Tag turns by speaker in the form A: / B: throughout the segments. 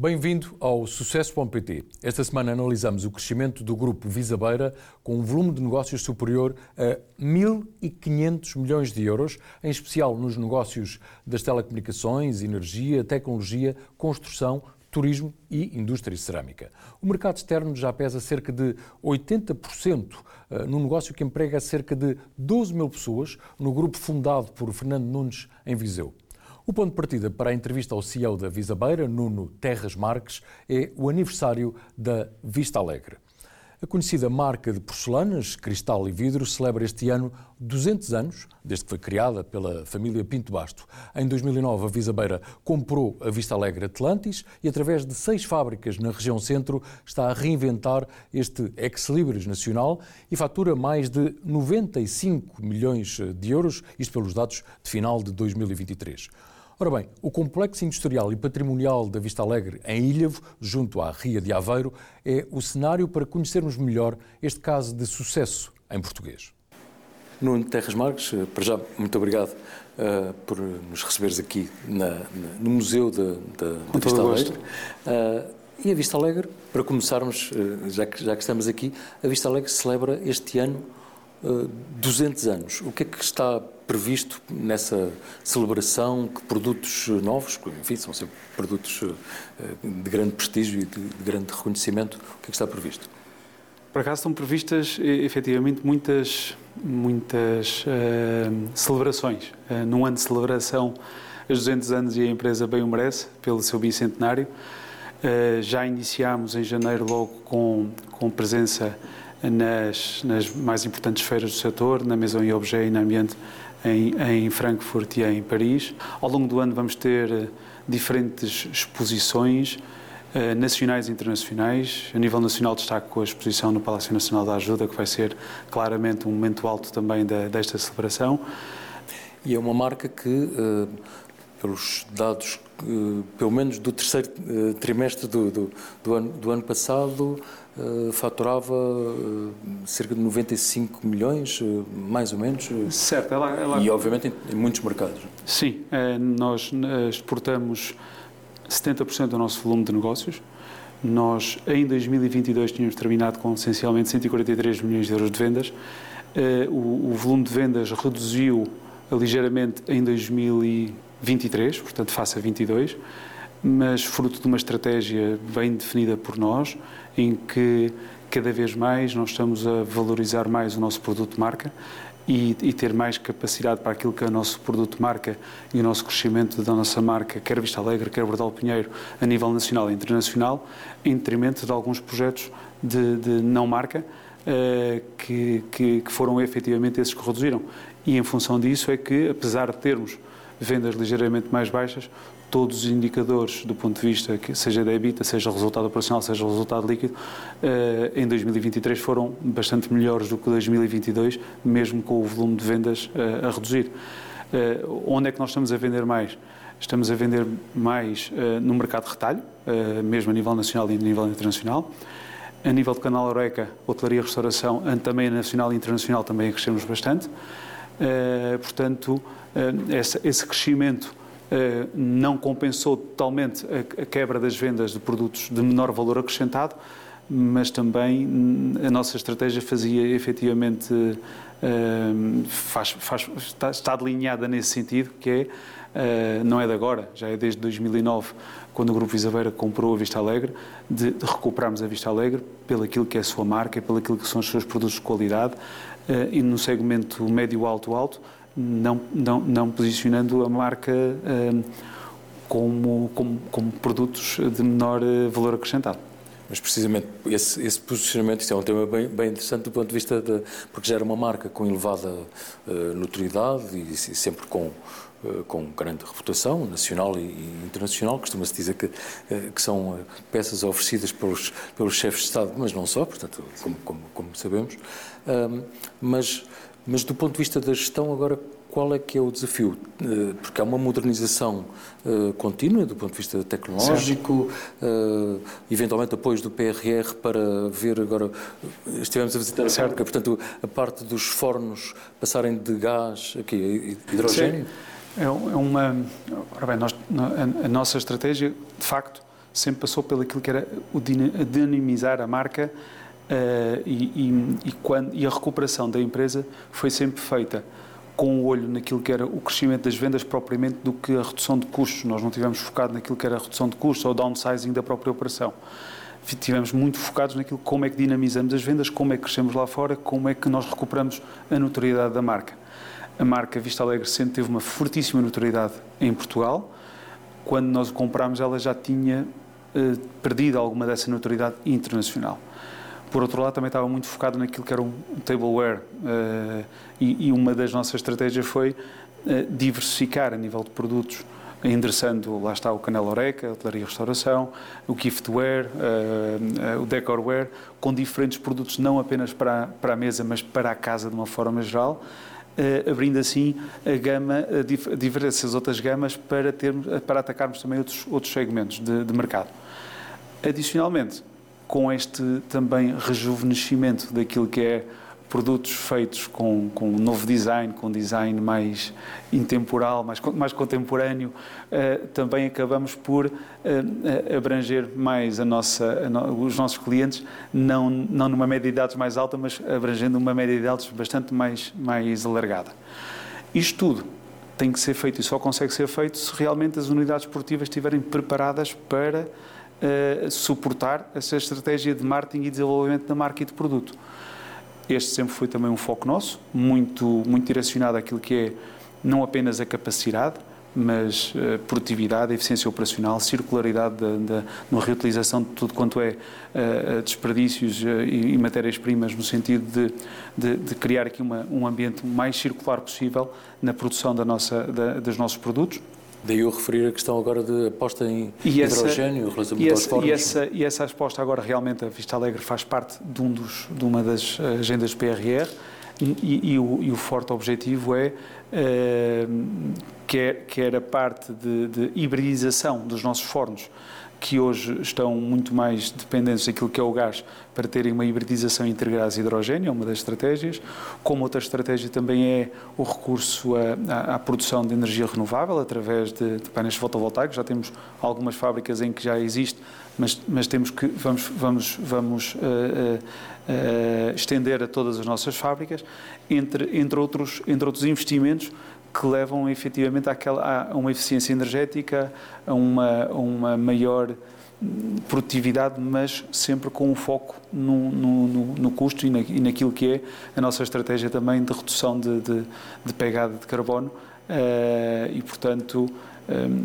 A: Bem-vindo ao Sucesso.pt. Esta semana analisamos o crescimento do grupo Visabeira com um volume de negócios superior a 1.500 milhões de euros, em especial nos negócios das telecomunicações, energia, tecnologia, construção, turismo e indústria cerâmica. O mercado externo já pesa cerca de 80% eh, num negócio que emprega cerca de 12 mil pessoas no grupo fundado por Fernando Nunes em Viseu. O ponto de partida para a entrevista ao CEO da Visabeira, Nuno Terras Marques, é o aniversário da Vista Alegre. A conhecida marca de porcelanas, cristal e vidro celebra este ano 200 anos, desde que foi criada pela família Pinto Basto. Em 2009, a Visabeira comprou a Vista Alegre Atlantis e, através de seis fábricas na região centro, está a reinventar este ex-libris nacional e fatura mais de 95 milhões de euros, isto pelos dados de final de 2023. Ora bem, o complexo industrial e patrimonial da Vista Alegre, em Ilhavo, junto à Ria de Aveiro, é o cenário para conhecermos melhor este caso de sucesso em português. Nuno Terras Marques, eh, para já, muito obrigado uh, por nos receberes aqui na, na, no Museu da, da, da Vista Alegre. Uh, e a Vista Alegre, para começarmos, uh, já, que, já que estamos aqui, a Vista Alegre celebra este ano 200 anos. O que é que está previsto nessa celebração? Que produtos novos, enfim, são sempre produtos eh, de grande prestígio e de, grande reconhecimento, o que é que está previsto?
B: Por acaso estão previstas efetivamente muitas, muitas uh, celebrações. Uh, num ano de celebração, os 200 anos e a empresa bem o merece, pelo seu bicentenário. Uh, já iniciámos em janeiro logo com, com presença nas, nas mais importantes feiras do setor, na Maison e Objet e na Ambiente em, em Frankfurt e em Paris. Ao longo do ano vamos ter eh, diferentes exposições eh, nacionais e internacionais. A nível nacional destaco a exposição no Palácio Nacional da Ajuda, que vai ser claramente um momento alto também da, desta celebração.
A: E é uma marca que, uh, pelos dados, uh, pelo menos do terceiro trimestre do, do, do, ano, do ano passado, faturava uh, cerca de 95 milhões, uh, mais ou menos.
B: Certo, ela, ela...
A: E obviamente em, em muitos mercados.
B: Sim, nós exportamos 70% do nosso volume de negócios. Nós, em 2022, tínhamos terminado com essencialmente 143 milhões de euros de vendas. O, o volume de vendas reduziu ligeiramente em 2023, portanto, face a 22 mas fruto de uma estratégia bem definida por nós, em que cada vez mais nós estamos a valorizar mais o nosso produto de marca e, e, ter mais capacidade para aquilo que é o nosso produto de marca e o nosso crescimento da nossa marca, quer Vista Alegre, quer Bordal Pinheiro, a nível nacional e internacional, em detrimento de alguns projetos de, de não marca, uh, que, que, que foram efetivamente esses que reduziram. E em função disso é que, apesar de termos vendas ligeiramente mais baixas, todos os indicadores do ponto de vista, que seja da EBITDA, seja resultado operacional, seja resultado líquido, eh, em 2023 foram bastante melhores do que 2022, mesmo com o volume de vendas eh, a reduzir. Eh, onde é que nós estamos a vender mais? Estamos a vender mais no mercado de retalho, mesmo a nível nacional e a nível internacional. A nível de canal Oreca, hotelaria e restauração, também nacional e internacional, também crescemos bastante. Portanto, esse crescimento não compensou totalmente a quebra das vendas de produtos de menor valor acrescentado, mas também a nossa estratégia fazia efetivamente eh, faz, faz, está, está delineada nesse sentido, que é Uh, não é de agora, já é desde 2009, quando o Grupo Isabeira comprou a Vista Alegre, de, de recuperarmos a Vista Alegre pelo aquilo que é a sua marca, pelo aquilo que são os seus produtos de qualidade e no segmento médio-alto-alto, não, não, não posicionando a marca uh, como, como, como produtos de menor eh, valor acrescentado.
A: Mas precisamente esse, esse, posicionamento, isso é um tema bem, bem, interessante do ponto de vista de. porque já era uma marca com elevada uh, notoriedade e, e sempre com, uh, com grande reputação nacional e, internacional. Costuma-se dizer que, que são peças oferecidas pelos, pelos chefes de Estado, mas não só, portanto, como, como, como sabemos. mas mas do ponto de vista da gestão, agora qual é que é o desafio? Eh, porque há uma modernização uh, contínua do ponto de vista tecnológico, uh, eventualmente apoios do PRR para ver agora, estivemos a visitar a fábrica, portanto a parte dos fornos passarem de gás, aqui, hidrogênio?
B: Sim. É, é uma, ora bem, nós, a, a nossa estratégia, de facto, sempre passou pelo que era o dinamizar a marca uh, e, e, e, quando, e a recuperação da empresa foi sempre feita com o olho naquilo que era o crescimento das vendas propriamente do que a redução de custos. Nós não tivemos focado naquilo que era a redução de custos ou downsizing da própria operação. Tivemos muito focados naquilo como é que dinamizamos as vendas, como é que crescemos lá fora, como é que nós recuperamos a notoriedade da marca. A marca Vista Alegre sempre teve uma fortíssima notoriedade em Portugal. Quando nós comprámos, ela já tinha eh, perdido alguma dessa notoriedade internacional. Por outro lado, também estava muito focado naquilo que era um tableware uh, e, e, uma das nossas estratégias foi uh, diversificar a nível de produtos, endereçando, lá está o Canela Oreca, a hotelaria e restauração, o giftware, uh, o decorware, com diferentes produtos não apenas para, para a mesa, mas para a casa de uma forma geral, abrindo assim a gama, a diversas outras gamas para, ter, para atacarmos também outros, outros segmentos de, de mercado. Adicionalmente, com este também rejuvenescimento daquilo que é produtos feitos com, com um novo design, com um design mais intemporal, mais, mais contemporâneo, uh, também acabamos por uh, abranger mais a nossa, a no, os nossos clientes, não, não numa média de idades mais alta, mas abrangendo uma média de idades bastante mais, mais alargada. Isto tudo tem que ser feito e só consegue ser feito se realmente as unidades esportivas estiverem preparadas para uh, suportar essa estratégia de marketing e desenvolvimento da marca e de produto. Este sempre foi também um foco nosso, muito, muito direcionado àquilo que é não apenas a capacidade, mas uh, produtividade, eficiência operacional, circularidade na reutilização de tudo quanto é uh, desperdícios uh, e, e matérias-primas, no sentido de, de, de, criar aqui uma, um ambiente mais circular possível na produção da nossa, da, dos nossos produtos.
A: Daí eu referir a questão agora de aposta em e hidrogênio
B: essa, relativamente aos fornos. E essa, e essa aposta agora realmente, a Vista Alegre faz parte de, um dos, de uma das agendas PRR e, e, o, e o, forte objetivo é uh, quer, quer a parte de, de hibridização dos nossos fornos que hoje estão muito mais dependentes daquilo que é o gás para terem uma hibridização entre gás e hidrogênio, é uma das estratégias. Como outra estratégia também é o recurso à, à produção de energia renovável através de, de, painéis fotovoltaicos. Já temos algumas fábricas em que já existe, mas, mas temos que vamos vamos vamos uh, uh, uh, estender a todas as nossas fábricas, entre entre outros entre outros investimentos que levam efetivamente àquela, a uma eficiência energética, a uma, a uma maior produtividade, mas sempre com um foco no, no, no custo e, na, e, naquilo que é a nossa estratégia também de redução de, de, de pegada de carbono uh, e, portanto,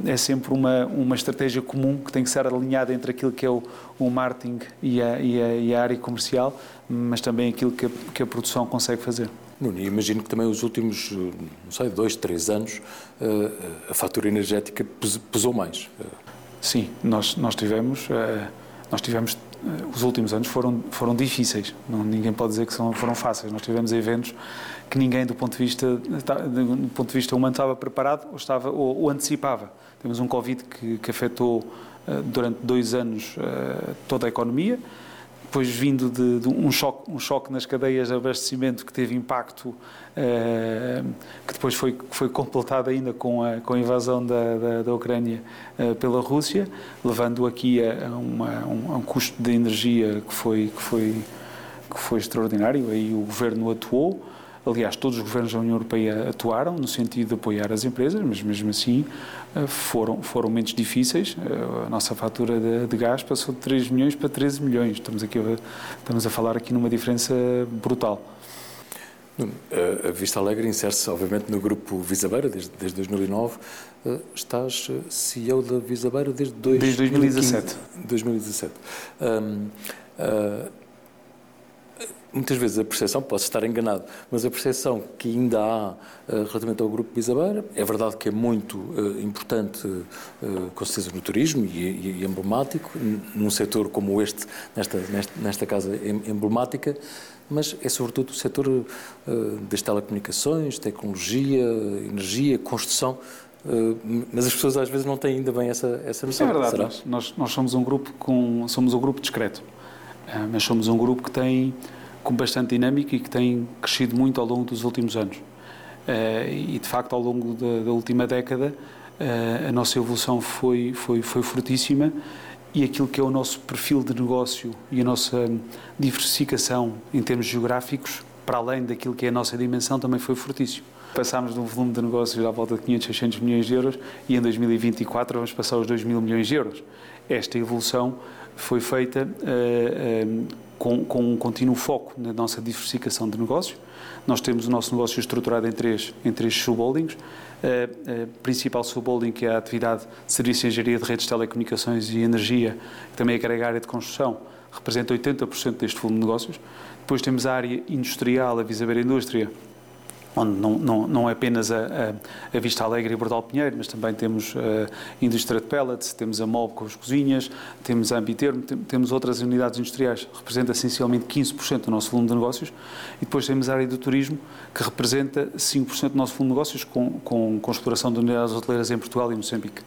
B: é sempre uma, uma estratégia comum que tem que ser alinhada entre aquilo que é o, o marketing e a, e, a, e a área comercial, mas também aquilo que a, que a produção consegue fazer.
A: Nuno, imagino que também os últimos, não sei, dois, três anos, eh, a fatura energética pesou mais.
B: Sim, nós, nós tivemos, eh, nós tivemos, eh, os últimos anos foram, foram difíceis, não, ninguém pode dizer que são, foram fáceis. Nós tivemos eventos que ninguém, do ponto de vista, do ponto de vista humano, estava preparado ou, estava, ou, ou antecipava. Temos um Covid que, que afetou durante dois anos toda a economia, depois vindo de, de, um, choque, um choque nas cadeias de abastecimento que teve impacto, eh, que depois foi, foi completado ainda com a, com a invasão da, da, da Ucrânia eh, pela Rússia, levando aqui a, a, uma, um, a, um, custo de energia que foi, que foi, que foi extraordinário. Aí o governo atuou. Aliás, todos os governos da União Europeia atuaram no sentido de apoiar as empresas, mas mesmo assim eh, foram, foram momentos difíceis. Eh, a nossa fatura de, de, gás passou de 3 milhões para 13 milhões. Estamos, aqui, estamos a falar aqui numa diferença brutal.
A: A Vista Alegre insere-se, obviamente, no grupo Visabeira desde, desde 2009. Eh, estás CEO da Visabeira desde,
B: desde 2017.
A: 2017. Um, uh, muitas vezes a percepção, posso estar enganado, mas a percepção que ainda há uh, relativamente ao Grupo Bisabeira, é verdade que é muito uh, importante, uh, com certeza, no turismo e, e, emblemático, num setor como este, nesta, nesta, nesta casa emblemática, mas é sobretudo o setor das telecomunicações, tecnologia, energia, construção, mas as pessoas às vezes não têm ainda bem essa, essa noção.
B: É verdade, nós, nós, nós, somos um grupo com, somos um grupo discreto, mas somos um grupo que tem com bastante dinâmica e que tem crescido muito ao longo dos últimos anos. Uh, e de facto, ao longo da, da última década, uh, a nossa evolução foi, foi, foi fortíssima e aquilo que é o nosso perfil de negócio e a nossa diversificação em termos geográficos, para além daquilo que é a nossa dimensão, também foi fortíssimo. Passámos de um volume de negócios à volta de 500, 600 milhões de euros e em 2024 vamos passar os 2 mil milhões de euros. Esta evolução foi feita uh, uh, com, com, um contínuo foco na nossa diversificação de negócios. Nós temos o nosso negócio estruturado em três, em três subholdings. A, principal subholding, que é a atividade de serviço de engenharia de redes de telecomunicações e energia, que também agrega a área de construção, representa 80% deste volume de negócios. Depois temos a área industrial, a Visabeira Indústria, onde não, não, não é apenas a, a, a, Vista Alegre e Bordal Pinheiro, mas também temos a indústria de pellets, temos a MOB com as cozinhas, temos a Ambitermo, temos outras unidades industriais, representa essencialmente 15% do nosso volume de negócios, e depois temos a área do turismo, que representa 5% do nosso volume de negócios, com, com, com exploração de unidades hoteleiras em Portugal e Moçambique.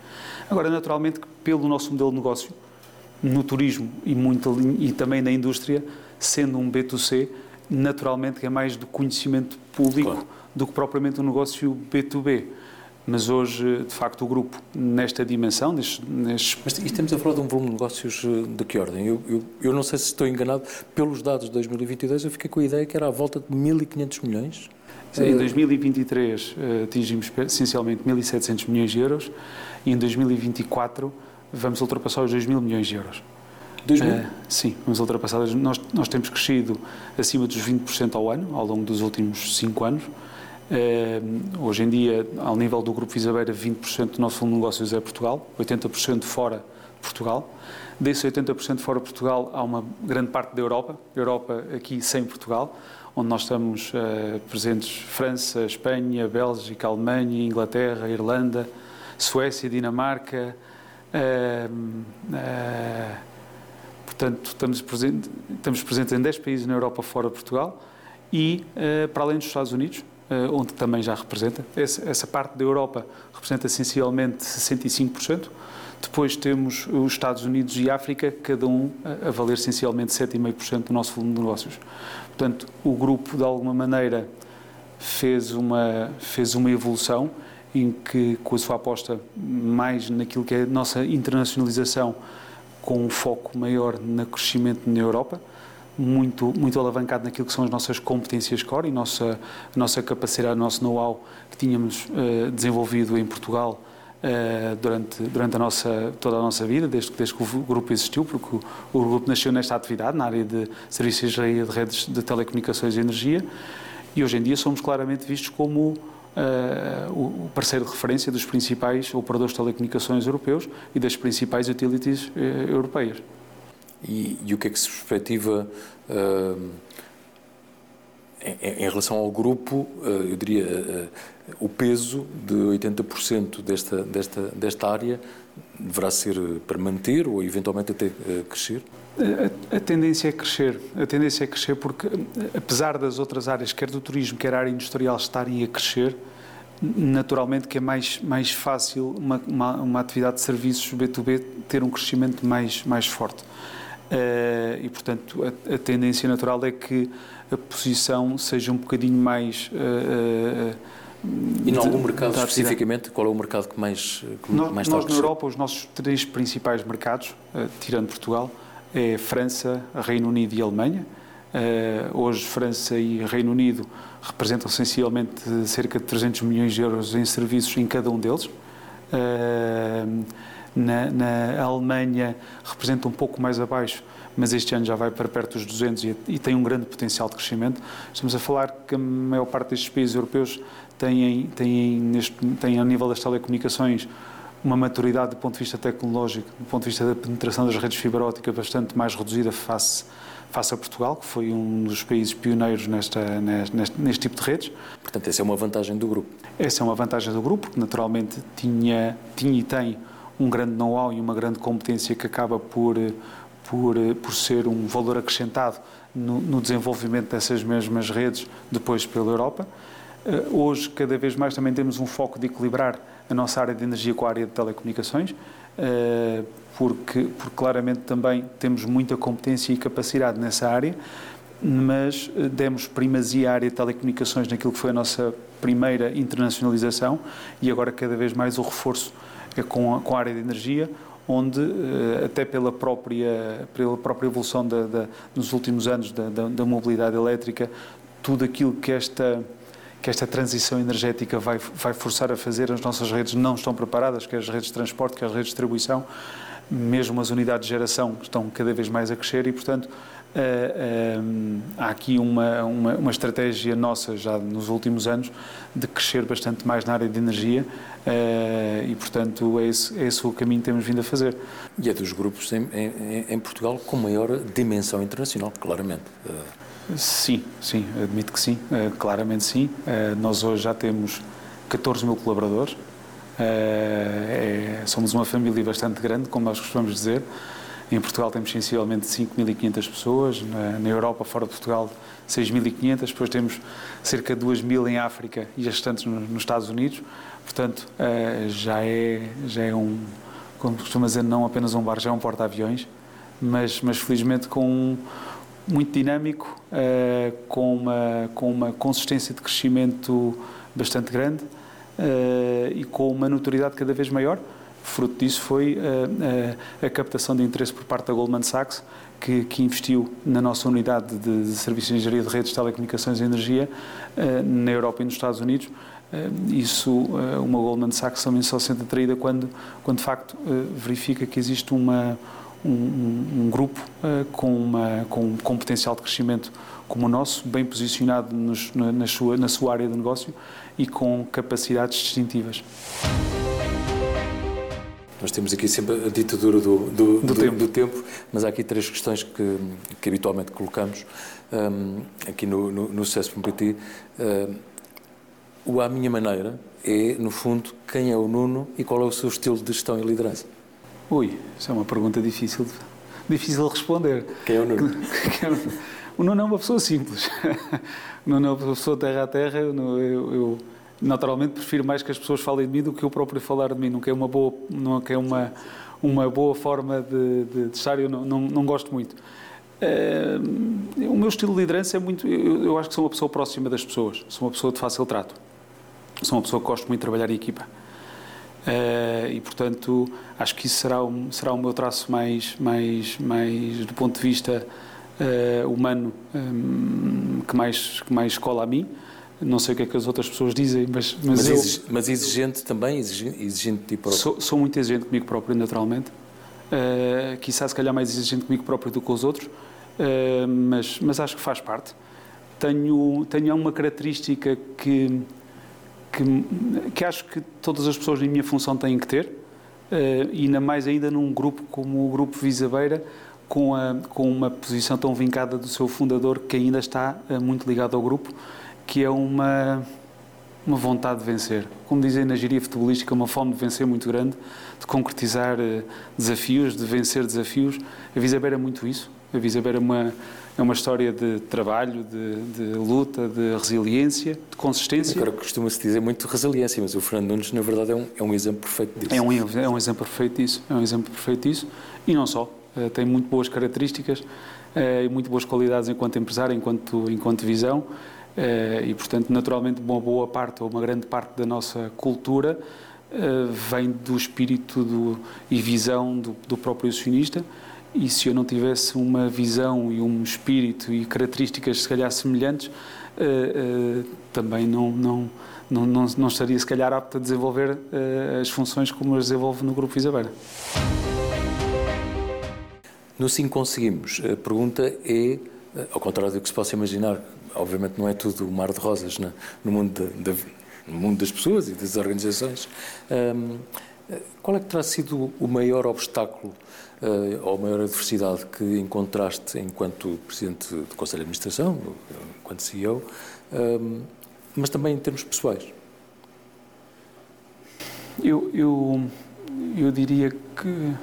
B: Agora, naturalmente, pelo nosso modelo de negócio, no turismo e, muito, e também na indústria, sendo um B2C, naturalmente é mais do conhecimento público claro. do que propriamente um negócio B2B. Mas hoje, de facto, o grupo, nesta dimensão, nestes... nestes...
A: Mas estamos a falar de um volume de negócios eh, de que ordem? Eu, eu, eu, não sei se estou enganado, pelos dados de 2022 eu fiquei com a ideia que era à volta de 1.500 milhões.
B: Sim, em 2023 eh, atingimos essencialmente 1.700 milhões de euros e em 2024 vamos ultrapassar os 2 mil milhões de euros.
A: 2 mil? Uh,
B: sim, vamos ultrapassar. Nós, nós temos crescido acima dos 20% ao ano, ao longo dos últimos 5 anos. Uh, hoje em dia, ao nível do Grupo Visabeira, 20% do nosso negócios é Portugal, 80% fora Portugal. Desse 80% fora Portugal, há uma grande parte da Europa, Europa aqui sem Portugal, onde nós estamos uh, presentes França, Espanha, Bélgica, Alemanha, Inglaterra, Irlanda, Suécia, Dinamarca, uh, Portanto, estamos, presente, estamos presentes em 10 países na Europa fora de Portugal e uh, para além dos Estados Unidos, uh, onde também já representa. Essa, essa, parte da Europa representa essencialmente 65%. Depois temos os Estados Unidos e África, cada um a, a valer essencialmente 7,5% do nosso volume de negócios. Portanto, o grupo, de alguma maneira, fez uma, fez uma evolução em que, com a sua aposta mais naquilo que é a nossa internacionalização, com um foco maior no crescimento na Europa, muito, muito alavancado naquilo que são as nossas competências core e nossa, a nossa capacidade, o nosso know-how que tínhamos uh, desenvolvido em Portugal uh, durante, durante a nossa, toda a nossa vida, desde, desde que o grupo existiu, porque o, o grupo nasceu nesta atividade, na área de serviços de redes de telecomunicações e energia, e hoje em dia somos claramente vistos como o parceiro de referência dos principais operadores de telecomunicações europeus e das principais utilities uh, europeias.
A: E, e, o que é que se perspectiva uh, em, em, relação ao grupo, eu diria, o peso de 80% desta, desta, desta área deverá ser para manter ou eventualmente até crescer?
B: A, a, tendência é crescer. A tendência é crescer porque, apesar das outras áreas, quer do turismo, quer a área industrial, estarem a crescer, naturalmente que é mais, mais fácil uma, uma, uma atividade de serviços B2B ter um crescimento mais, mais forte. Uh, e, portanto, a, a, tendência natural é que a posição seja um bocadinho mais. Uh,
A: uh, e em algum mercado especificamente, qual é o mercado que mais, que
B: nós,
A: mais
B: está Nós, na Europa, os nossos três principais mercados, tirando Portugal, é França, Reino Unido e Alemanha. hoje, França e Reino Unido representam essencialmente cerca de 300 milhões de euros em serviços em cada um deles. Na, na Alemanha representa um pouco mais abaixo, mas este ano já vai para perto dos 200 e, e, tem um grande potencial de crescimento. Estamos a falar que a maior parte destes países europeus têm, têm, neste, têm, a nível das telecomunicações, uma maturidade do ponto de vista tecnológico, do ponto de vista da penetração das redes fibra óptica bastante mais reduzida face face a Portugal, que foi um dos países pioneiros nesta, neste, neste, tipo de redes.
A: Portanto, essa é uma vantagem do grupo.
B: Essa é uma vantagem do grupo, que naturalmente tinha, tinha e tem um grande know-how e uma grande competência que acaba por, por, por ser um valor acrescentado no, no desenvolvimento dessas mesmas redes depois pela Europa. Eh, hoje, cada vez mais, também temos um foco de equilibrar a nossa área de energia com a área de telecomunicações eh, porque, porque claramente também temos muita competência e capacidade nessa área, mas eh, demos primazia à área de telecomunicações naquilo que foi a nossa primeira internacionalização e agora cada vez mais o reforço é com a, com a área de energia, onde, até pela própria, pela própria evolução da, da, nos últimos anos da, da, da mobilidade elétrica, tudo aquilo que esta que esta transição energética vai, vai forçar a fazer, as nossas redes não estão preparadas, quer as redes de transporte, quer as redes de distribuição, mesmo as unidades de geração estão cada vez mais a crescer e, portanto, uh, uh, há aqui uma, uma, uma, estratégia nossa já nos últimos anos de crescer bastante mais na área de energia uh, e, portanto, é esse, é esse o caminho que temos vindo a fazer.
A: E é dos grupos em, em, em Portugal com maior dimensão internacional, claramente.
B: Sim, sim, admito que sim, uh, claramente sim. Uh, nós hoje já temos 14 mil colaboradores, uh, é, somos uma família bastante grande, como nós costumamos dizer. Em Portugal temos sensivelmente 5.500 pessoas, na, Europa, fora de Portugal, 6.500, depois temos cerca de 2.000 em África e as restantes no, nos Estados Unidos. Portanto, já, é, já é um, como costuma dizer, não apenas um bar, já é um porta-aviões, mas, mas felizmente com um, muito dinâmico, uh, com, uma, com uma consistência de crescimento bastante grande uh, e com uma notoriedade cada vez maior. Fruto disso foi uh, a captação de interesse por parte da Goldman Sachs, que, que investiu na nossa unidade de, de serviços de engenharia de redes, telecomunicações e energia na Europa e nos Estados Unidos. Isso, uma Goldman Sachs também só se sente atraída quando, quando de facto verifica que existe uma, um, um, grupo uh, com, uma, com, com um potencial de crescimento como o nosso, bem posicionado nos, na, na, sua, na sua área de negócio e com capacidades distintivas.
A: Nós temos aqui sempre a ditadura do, do, do, do, tempo. do tempo. mas há aqui três questões que, que habitualmente colocamos um, aqui no, no, no. Um, o À Minha Maneira é, no fundo, quem é o Nuno e qual é o seu estilo de gestão e liderança?
B: Ui, isso é uma pergunta difícil, difícil de responder.
A: Quem é o Nuno?
B: o Nuno é uma pessoa simples. o Nuno é uma pessoa terra a terra. Eu, eu, eu, naturalmente prefiro mais que as pessoas falem de mim do que eu próprio falar de mim. Não é uma boa, não é uma, uma boa forma de, de, de estar, eu não, não, não gosto muito. Uh, o meu estilo de liderança é muito. Eu, eu, acho que sou uma pessoa próxima das pessoas, sou uma pessoa de fácil trato, sou uma pessoa que gosto muito de trabalhar em equipa. Uh, e, portanto, acho que isso será, um, será o meu traço mais, mais, mais do ponto de vista uh, humano, um, que, mais, que mais cola a mim. Não sei o que é que as outras pessoas dizem, mas.
A: Mas, mas, eu, mas exigente também, exigente, exigente de ti próprio?
B: Sou, sou, muito exigente comigo próprio, naturalmente. Uh, quizá, se calhar, mais exigente comigo próprio do que com os outros, uh, mas, mas acho que faz parte. Tenho, tenho uma característica que que, que acho que todas as pessoas em minha função têm que ter, uh, e ainda mais ainda num grupo como o Grupo Visabeira, com, a, com uma posição tão vincada do seu fundador, que ainda está uh, muito ligado ao grupo, que é uma, uma vontade de vencer. Como dizem na gíria futebolística, uma fome de vencer muito grande, de concretizar uh, desafios, de vencer desafios. A Visabeira é muito isso. A Visabeira é uma é uma história de trabalho, de, de luta, de resiliência, de consistência.
A: Agora costuma-se dizer muito resiliência, mas o Fernando Nunes, na verdade, é um, é um exemplo perfeito disso.
B: É um, é um exemplo perfeito disso, é um exemplo perfeito disso. E não só, uh, tem muito boas características uh, e muito boas qualidades enquanto empresário, enquanto, enquanto visão. Uh, e, portanto, naturalmente, uma boa parte ou uma grande parte da nossa cultura vem do espírito do, e visão do, do próprio acionista e se eu não tivesse uma visão e um espírito e características se calhar semelhantes, uh, uh, também não, não, não, não, não estaria se calhar apto a desenvolver uh, as funções como as desenvolve no Grupo Isabela.
A: No Sim Conseguimos, a pergunta é, ao contrário do que se possa imaginar, obviamente não é tudo o mar de rosas né? no, mundo de, no mundo das pessoas e das organizações. Um, qual é que terá sido o maior obstáculo uh, ou a maior adversidade que encontraste enquanto Presidente do Conselho de Administração, enquanto CEO, um, mas também em termos pessoais?
B: Eu, eu, eu diria que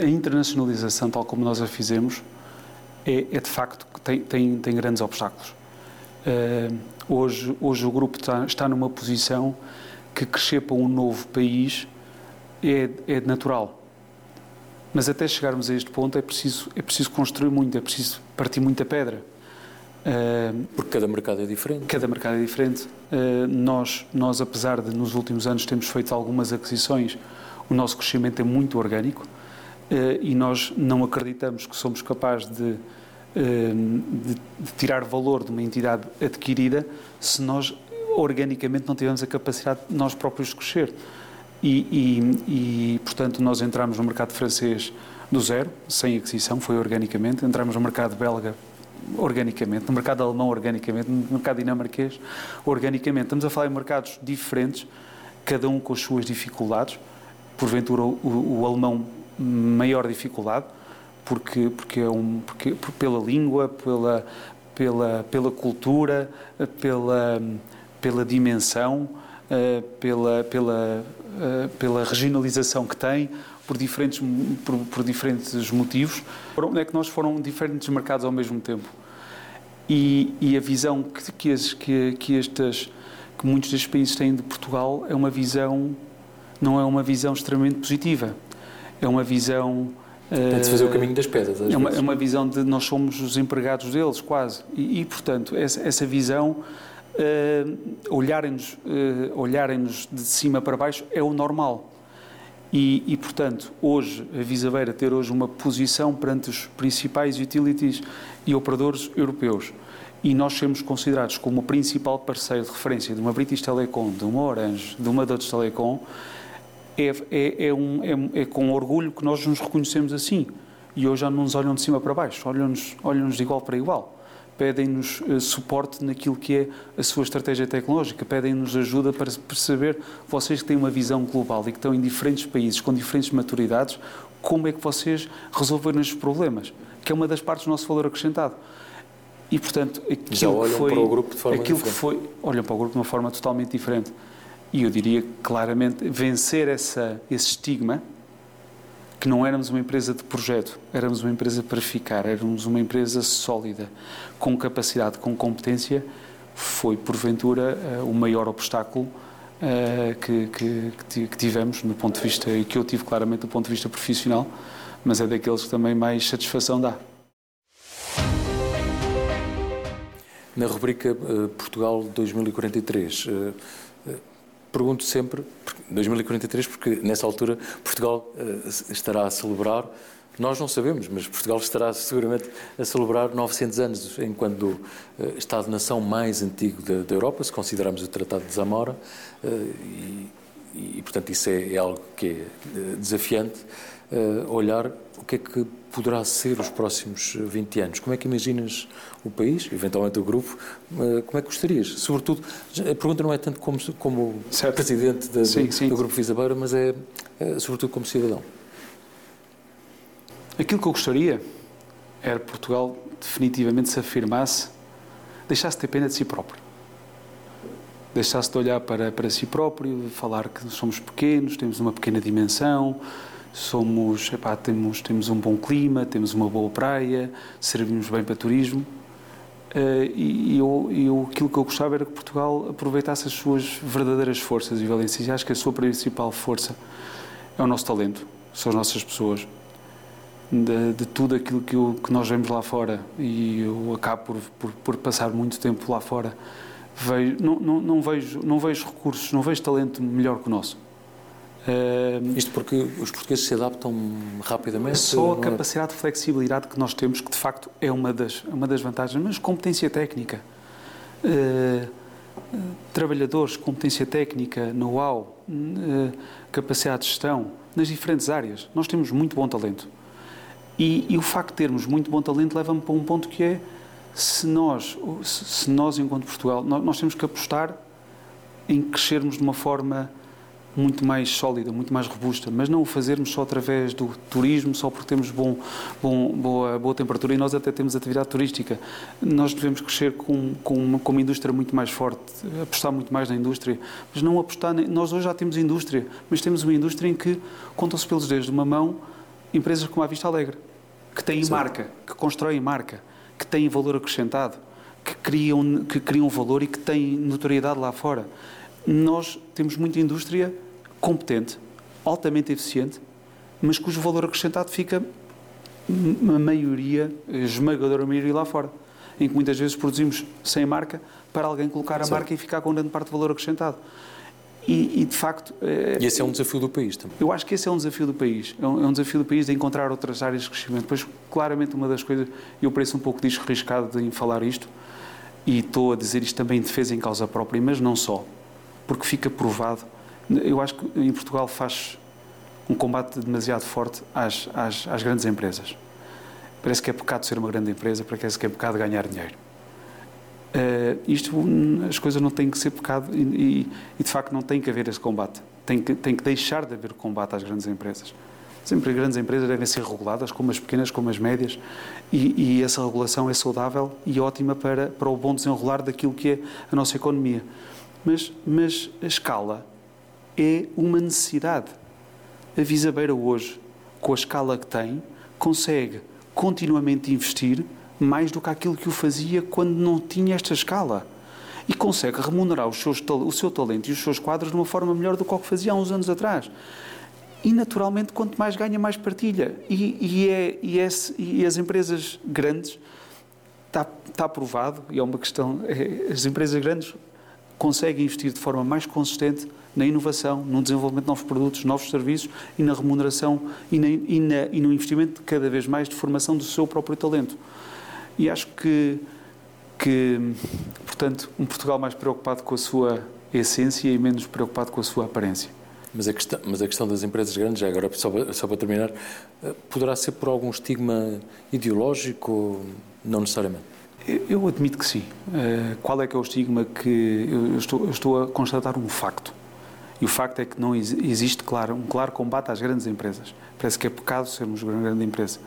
B: a internacionalização, tal como nós a fizemos, é, é de facto que tem, tem, tem grandes obstáculos. Hoje, hoje o grupo está, está numa posição que crescer para um novo país é, é natural. Mas até chegarmos a este ponto é preciso, é preciso construir muito, é preciso partir muita pedra.
A: Uh, Porque cada mercado é diferente.
B: Cada mercado é diferente. Uh, nós, nós, apesar de nos últimos anos termos feito algumas aquisições, O nosso crescimento é muito orgânico uh, e nós não acreditamos que somos capazes de, de, de, tirar valor de uma entidade adquirida se nós organicamente não tivermos a capacidade de nós próprios crescer. E, e, e, portanto, nós entramos no mercado francês do zero, sem aquisição, foi organicamente. Entramos no mercado belga organicamente, no mercado alemão organicamente, no mercado dinamarquês organicamente. Estamos a falar em mercados diferentes, cada um com as suas dificuldades. Porventura, o, o alemão maior dificuldade, porque, porque, é um, porque pela língua, pela, pela, pela cultura, pela, pela dimensão, eh, pela, pela, eh, pela regionalização que tem, por diferentes, por, por diferentes motivos. Onde é que nós foram diferentes mercados ao mesmo tempo? E, e a visão que, que, as, que, que, estas, que muitos destes países têm de Portugal é uma visão, não é uma visão extremamente positiva. É uma visão.
A: Tem-se fazer o caminho das pedras.
B: É uma, é uma, visão de nós somos os empregados deles, quase. E, e portanto, essa, essa visão, olharem-nos uh, olharem de cima para baixo, é o normal. E, e, portanto, hoje, a Visabeira ter hoje uma posição perante os principais utilities e operadores europeus e nós sermos considerados como o principal parceiro de referência de uma British Telecom, de uma Orange, de uma Deutsche Telecom, é, é, é, um, é, é com orgulho que nós nos reconhecemos assim. E hoje já não nos olham de cima para baixo, olham-nos olham de igual para igual pedem-nos uh, suporte naquilo que é a sua estratégia tecnológica, pedem-nos ajuda para perceber, vocês que têm uma visão global e que estão em diferentes países, com diferentes maturidades, como é que vocês resolveram estes problemas, que é uma das partes do nosso valor acrescentado. E, portanto, aquilo
A: Já olham
B: que foi,
A: para o grupo de forma
B: aquilo
A: diferente.
B: que foi, olham para o grupo de uma forma totalmente diferente. E eu diria claramente vencer essa, esse estigma que não éramos uma empresa de projeto, éramos uma empresa para ficar, éramos uma empresa sólida, com capacidade, com competência, foi porventura eh, o maior obstáculo uh, que, que, que, tivemos no ponto de vista, e que eu tive claramente do ponto de vista profissional, mas é daqueles que também mais satisfação dá.
A: Na rubrica uh, Portugal 2043, uh, pergunto sempre, 2043, porque nessa altura Portugal uh, estará a celebrar, nós não sabemos, mas Portugal estará seguramente a celebrar 900 anos enquanto uh, Estado-nação mais antigo da, Europa, se considerarmos o Tratado de Zamora, uh, e, e, portanto isso é, é algo que é desafiante, olhar o que é que poderá ser os próximos 20 anos? Como é que imaginas o país, eventualmente o grupo? Eh, como é que gostarias? Sobretudo, a pergunta não é tanto como, como presidente da, sim, do, sim. do, Grupo Visabeira, mas é, é, sobretudo como cidadão.
B: Aquilo que eu gostaria era Portugal definitivamente se afirmasse, deixasse de ter pena de si próprio. Deixasse de olhar para, para si próprio, falar que somos pequenos, temos uma pequena dimensão, somos, epá, temos, temos um bom clima, temos uma boa praia, servimos bem para turismo. Uh, e eu, eu, aquilo que eu gostava era que Portugal aproveitasse as suas verdadeiras forças e valências. E acho que a sua principal força é o nosso talento, são as nossas pessoas. De, de tudo aquilo que, eu, que, nós vemos lá fora, e eu acabo por, por, por passar muito tempo lá fora, vejo, não, não, não, vejo, não vejo recursos, não vejo talento melhor que o nosso.
A: Isto porque os portugueses se adaptam rapidamente?
B: Só a é? capacidade de flexibilidade que nós temos, que de facto é uma das, uma das vantagens, mas competência técnica. Uh, trabalhadores, competência técnica, know-how, uh, capacidade de gestão, nas diferentes áreas. Nós temos muito bom talento. E, e o facto de termos muito bom talento leva-me para um ponto que é, se nós, se nós enquanto Portugal, nós, nós temos que apostar em crescermos de uma forma muito mais sólida, muito mais robusta, mas não o fazermos só através do turismo, só porque temos bom, bom, boa, boa temperatura e nós até temos atividade turística. Nós devemos crescer com, com, uma, com uma indústria muito mais forte, apostar muito mais na indústria, mas não apostar. Nós hoje já temos indústria, mas temos uma indústria em que contam-se pelos dedos de uma mão empresas como a Vista Alegre, que têm Sim. marca, que constroem marca, que têm valor acrescentado, que criam, que criam valor e que têm notoriedade lá fora nós temos muita indústria competente, altamente eficiente, mas cujo valor acrescentado fica a maioria, a esmagadora maioria lá fora, em que muitas vezes produzimos sem marca para alguém colocar a Sim. marca e ficar com grande parte do valor acrescentado. E, e, de facto.
A: E esse é um desafio do país também.
B: Eu acho que esse é um desafio do país. É um, é um, desafio do país de encontrar outras áreas de crescimento. Pois, claramente, uma das coisas. Eu pareço um pouco desarriscado em falar isto, e estou a dizer isto também em defesa em causa própria, mas não só. Porque fica provado. Eu acho que em Portugal faz um combate demasiado forte às, às, às grandes empresas. Parece que é pecado ser uma grande empresa, parece que é pecado ganhar dinheiro. Uh, isto, as coisas não têm que ser pecado e, e, de facto não tem que haver esse combate. Tem que, tem que deixar de haver combate às grandes empresas. Sempre as grandes empresas devem ser reguladas, como as pequenas, como as médias, e, e, essa regulação é saudável e ótima para, para o bom desenrolar daquilo que é a nossa economia. Mas, mas a escala é uma necessidade. A Visabeira hoje, com a escala que tem, consegue continuamente investir mais do que aquilo que o fazia quando não tinha esta escala. E consegue remunerar seus, o seu talento e os seus quadros de uma forma melhor do que o que fazia há uns anos atrás. E, naturalmente, quanto mais ganha, mais partilha. E, e, é, e, é, e as empresas grandes, está, está provado, e é uma questão, é, as empresas grandes conseguem investir de forma mais consistente na inovação, no desenvolvimento de novos produtos, novos serviços e na remuneração e, na, e, na, e no investimento cada vez mais de formação do seu próprio talento. E acho que, que, portanto, um Portugal mais preocupado com a sua essência e menos preocupado com a sua aparência.
A: Mas a questão, mas a questão das empresas grandes, já agora só, só para terminar, eh, poderá ser por algum estigma ideológico? Não necessariamente.
B: Eu admito que sim. Eh, qual é que é o estigma que eu estou, eu estou a constatar um facto? E o facto é que não existe claro, um claro combate às grandes empresas. Parece que é pecado sermos uma grande empresa.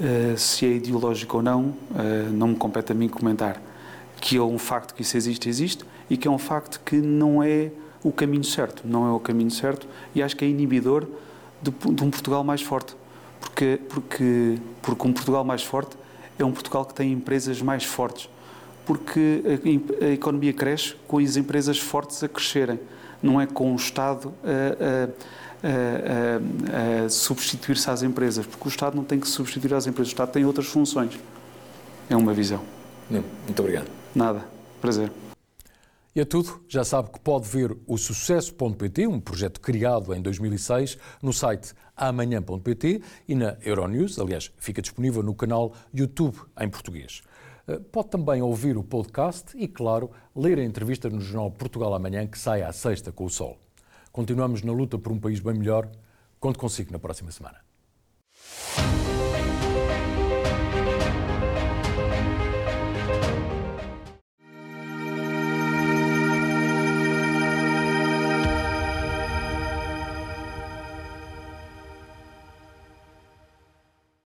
B: Uh, se é ideológico ou não, uh, não me compete a mim comentar. Que é um facto que isso existe, existe, e que é um facto que não é o caminho certo. Não é o caminho certo e acho que é inibidor de, de um Portugal mais forte. Porque, porque, porque um Portugal mais forte é um Portugal que tem empresas mais fortes. Porque a, a economia cresce com as empresas fortes a crescerem não é com o Estado a, a, a, a substituir-se às empresas, porque o Estado não tem que substituir às empresas, o Estado tem outras funções. É uma visão.
A: Muito obrigado.
B: Nada. Prazer.
A: E é tudo. Já sabe que pode ver o Sucesso.pt, um projeto criado em 2006, no site amanhã.pt e na Euronews. Aliás, fica disponível no canal YouTube em português. Eh, pode também ouvir o podcast e, claro, ler a entrevista no jornal Portugal Amanhã, que sai à sexta com o sol. Continuamos na luta por um país bem melhor. Conto consigo na próxima semana.